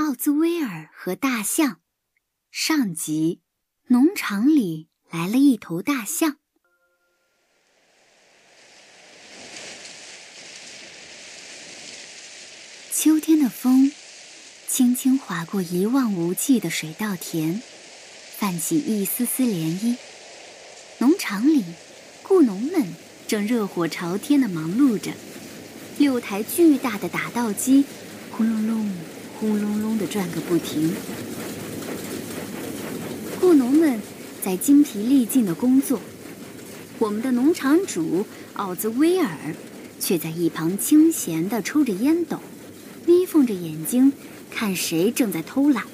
奥兹威尔和大象上集：农场里来了一头大象。秋天的风轻轻划过一望无际的水稻田，泛起一丝丝涟漪。农场里，雇农们正热火朝天的忙碌着，六台巨大的打稻机，轰隆隆。轰隆隆地转个不停，雇农们在精疲力尽地工作，我们的农场主奥兹威尔却在一旁清闲地抽着烟斗，眯缝着眼睛看谁正在偷懒。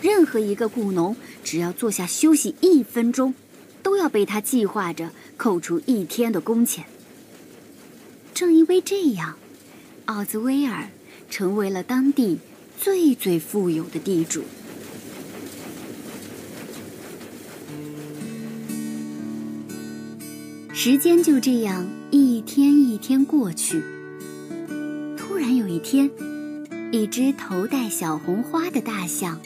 任何一个雇农只要坐下休息一分钟，都要被他计划着扣除一天的工钱。正因为这样，奥兹威尔。成为了当地最最富有的地主。时间就这样一天一天过去。突然有一天，一只头戴小红花的大象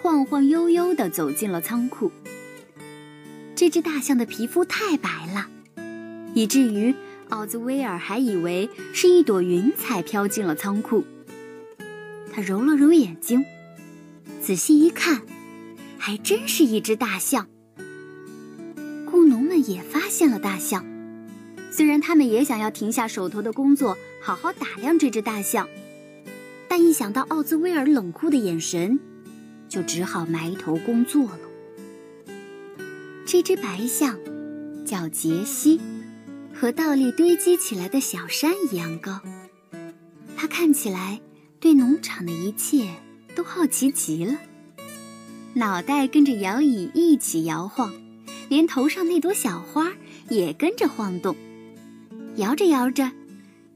晃晃悠悠地走进了仓库。这只大象的皮肤太白了，以至于奥兹威尔还以为是一朵云彩飘进了仓库。他揉了揉眼睛，仔细一看，还真是一只大象。雇农们也发现了大象，虽然他们也想要停下手头的工作，好好打量这只大象，但一想到奥兹威尔冷酷的眼神，就只好埋头工作了。这只白象叫杰西，和倒立堆积起来的小山一样高，它看起来。对农场的一切都好奇极了，脑袋跟着摇椅一起摇晃，连头上那朵小花也跟着晃动。摇着摇着，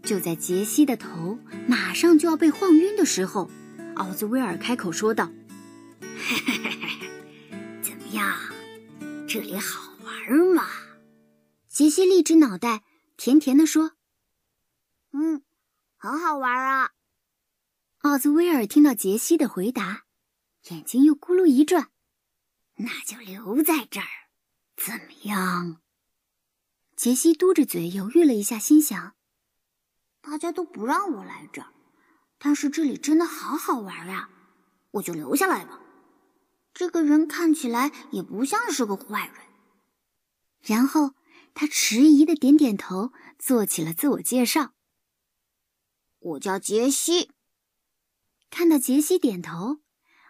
就在杰西的头马上就要被晃晕的时候，奥兹威尔开口说道：“怎么样，这里好玩吗？”杰西立直脑袋，甜甜地说：“嗯，很好玩啊。”奥兹威尔听到杰西的回答，眼睛又咕噜一转，那就留在这儿，怎么样？杰西嘟着嘴犹豫了一下，心想：大家都不让我来这儿，但是这里真的好好玩呀，我就留下来吧。这个人看起来也不像是个坏人。然后他迟疑的点点头，做起了自我介绍：“我叫杰西。”看到杰西点头，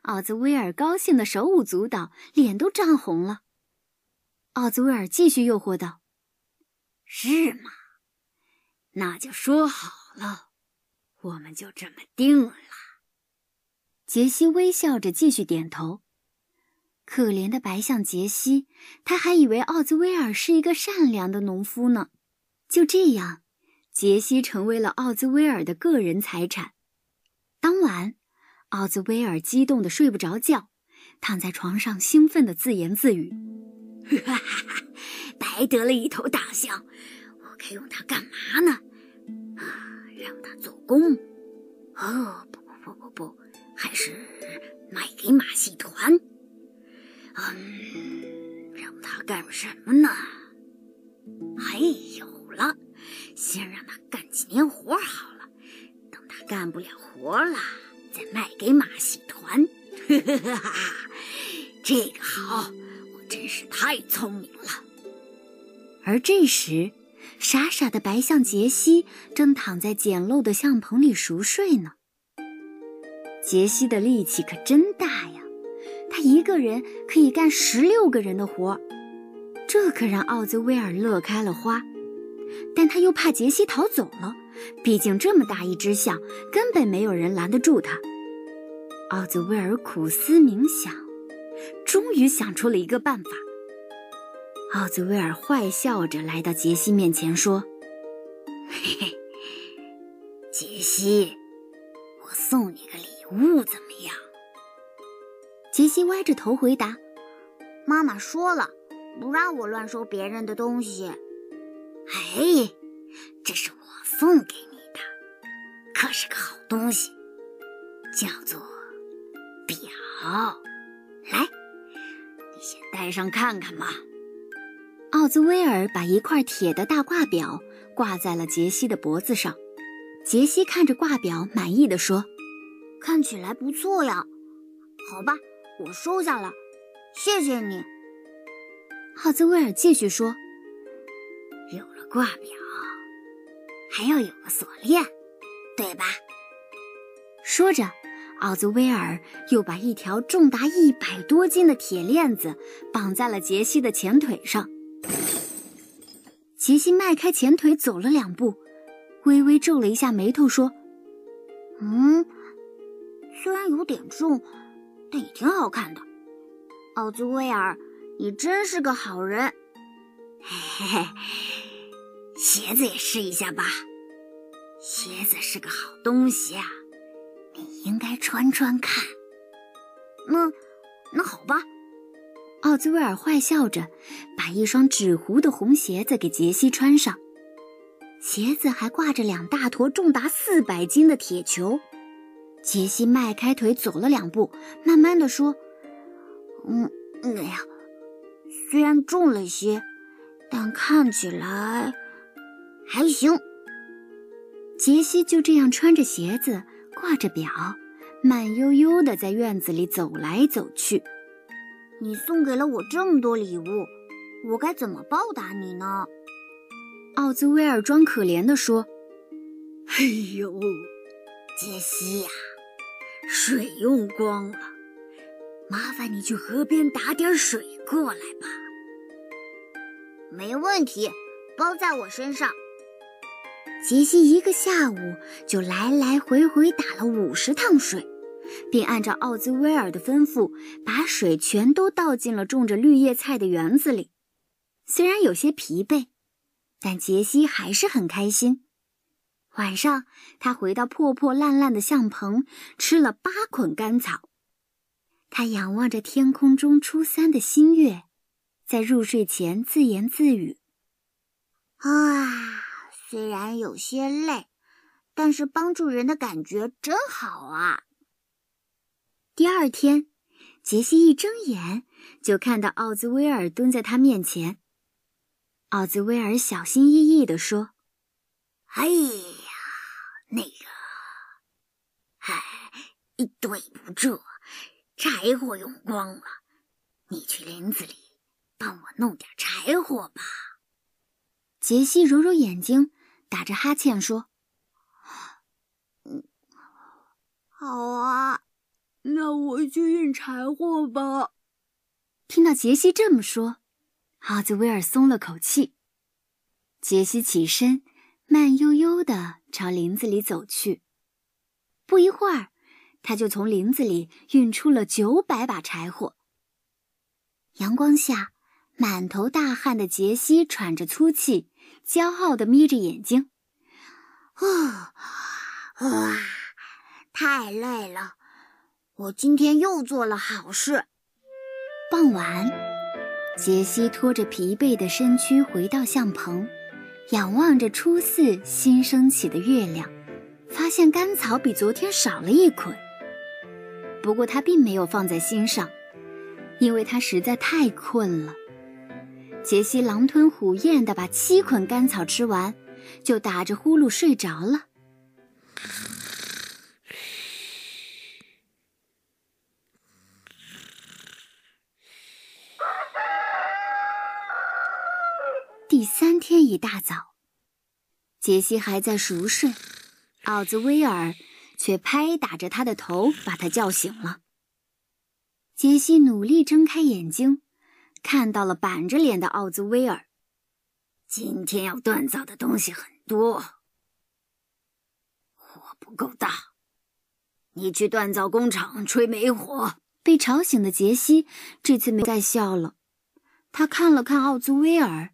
奥兹威尔高兴的手舞足蹈，脸都涨红了。奥兹威尔继续诱惑道：“是吗？那就说好了，我们就这么定了。”杰西微笑着继续点头。可怜的白象杰西，他还以为奥兹威尔是一个善良的农夫呢。就这样，杰西成为了奥兹威尔的个人财产。当晚，奥兹威尔激动的睡不着觉，躺在床上兴奋的自言自语：“哈哈哈，白得了一头大象，我该用它干嘛呢？啊，让它做工？哦，不不不不不，还是卖给马戏团？嗯，让它干什么呢？哎，有了，先让它干几年活好。”干不了活了，再卖给马戏团。这个好，我真是太聪明了。而这时，傻傻的白象杰西正躺在简陋的象棚里熟睡呢。杰西的力气可真大呀，他一个人可以干十六个人的活，这可让奥兹威尔乐开了花。但他又怕杰西逃走了。毕竟这么大一只象，根本没有人拦得住他。奥兹威尔苦思冥想，终于想出了一个办法。奥兹威尔坏笑着来到杰西面前，说：“嘿嘿，杰西，我送你个礼物，怎么样？”杰西歪着头回答：“妈妈说了，不让我乱收别人的东西。”哎，这是。送给你的，可是个好东西，叫做表。来，你先戴上看看嘛。奥兹威尔把一块铁的大挂表挂在了杰西的脖子上。杰西看着挂表，满意的说：“看起来不错呀。好吧，我收下了，谢谢你。”奥兹威尔继续说：“有了挂表，还要有个锁链，对吧？”说着，奥兹威尔又把一条重达一百多斤的铁链子绑在了杰西的前腿上。杰西迈开前腿走了两步，微微皱了一下眉头，说：“嗯，虽然有点重，但也挺好看的。奥兹威尔，你真是个好人。嘿嘿嘿，鞋子也试一下吧，鞋子是个好东西啊，你应该穿穿看。那，那好吧。”奥兹威尔坏笑着，把一双纸糊的红鞋子给杰西穿上。鞋子还挂着两大坨重达四百斤的铁球。杰西迈开腿走了两步，慢慢的说：“嗯，哎呀，虽然重了些，但看起来还行。”杰西就这样穿着鞋子，挂着表，慢悠悠的在院子里走来走去。你送给了我这么多礼物，我该怎么报答你呢？奥兹威尔装可怜地说：“哎呦，杰西呀，水用光了，麻烦你去河边打点水过来吧。”没问题，包在我身上。杰西一个下午就来来回回打了五十趟水。并按照奥兹威尔的吩咐，把水全都倒进了种着绿叶菜的园子里。虽然有些疲惫，但杰西还是很开心。晚上，他回到破破烂烂的象棚，吃了八捆干草。他仰望着天空中初三的新月，在入睡前自言自语：“，虽然有些累，但是帮助人的感觉真好啊。”第二天，杰西一睁眼就看到奥兹威尔蹲在他面前。奥兹威尔小心翼翼地说：“哎呀，那个，哎，对不住，柴火用光了，你去林子里帮我弄点柴火吧。”杰西揉揉眼睛，打着哈欠说：“，好啊。”那我去运柴火吧。听到杰西这么说，奥兹威尔松了口气。杰西起身，慢悠悠地朝林子里走去。不一会儿，他就从林子里运出了九百把柴火。阳光下，满头大汗的杰西喘着粗气，骄傲地眯着眼睛。啊，哇，太累了。我今天又做了好事。傍晚，杰西拖着疲惫的身躯回到象棚，仰望着初四新升起的月亮，发现干草比昨天少了一捆。不过他并没有放在心上，因为他实在太困了。杰西狼吞虎咽的把七捆干草吃完，就打着呼噜睡着了。第三天一大早，杰西还在熟睡，奥兹威尔却拍打着他的头，把他叫醒了。杰西努力睁开眼睛，看到了板着脸的奥兹威尔。今天要锻造的东西很多，火不够大，你去锻造工厂吹煤火。被吵醒的杰西这次没再笑了，他看了看奥兹威尔。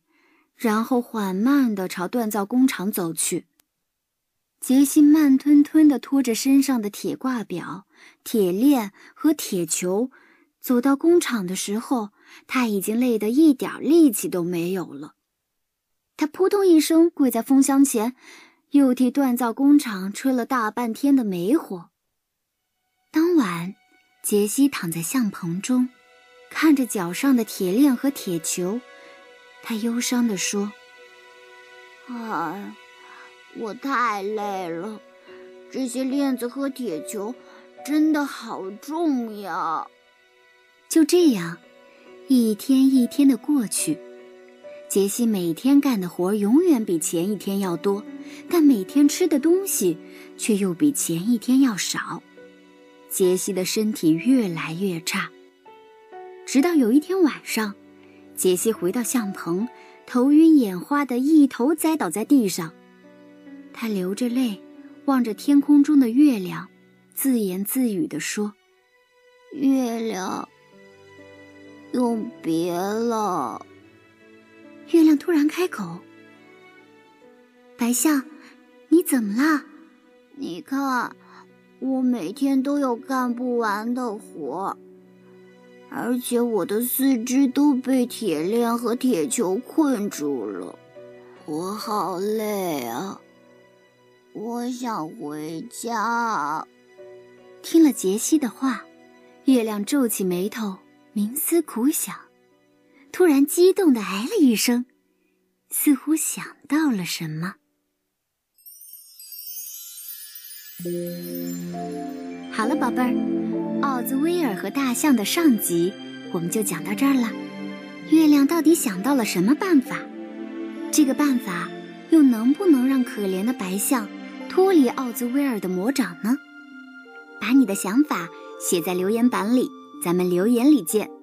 然后缓慢地朝锻造工厂走去。杰西慢吞吞地拖着身上的铁挂表、铁链和铁球，走到工厂的时候，他已经累得一点力气都没有了。他扑通一声跪在风箱前，又替锻造工厂吹了大半天的煤火。当晚，杰西躺在象棚中，看着脚上的铁链和铁球，他忧伤地说：“哎，我太累了，这些链子和铁球真的好重呀。”就这样，一天一天的过去。杰西每天干的活永远比前一天要多，但每天吃的东西却又比前一天要少。杰西的身体越来越差，直到有一天晚上，杰西回到相棚，头晕眼花的一头栽倒在地上。他流着泪，望着天空中的月亮，自言自语地说：“月亮，永别了。”月亮突然开口：“白象，你怎么了？你看，我每天都有干不完的活，而且我的四肢都被铁链和铁球困住了，我好累啊！我想回家。”听了杰西的话，月亮皱起眉头，冥思苦想。突然激动的哎了一声，似乎想到了什么。好了，宝贝儿，奥兹威尔和大象的上集我们就讲到这儿了。月亮到底想到了什么办法？这个办法又能不能让可怜的白象脱离奥兹威尔的魔掌呢？把你的想法写在留言板里，咱们留言里见。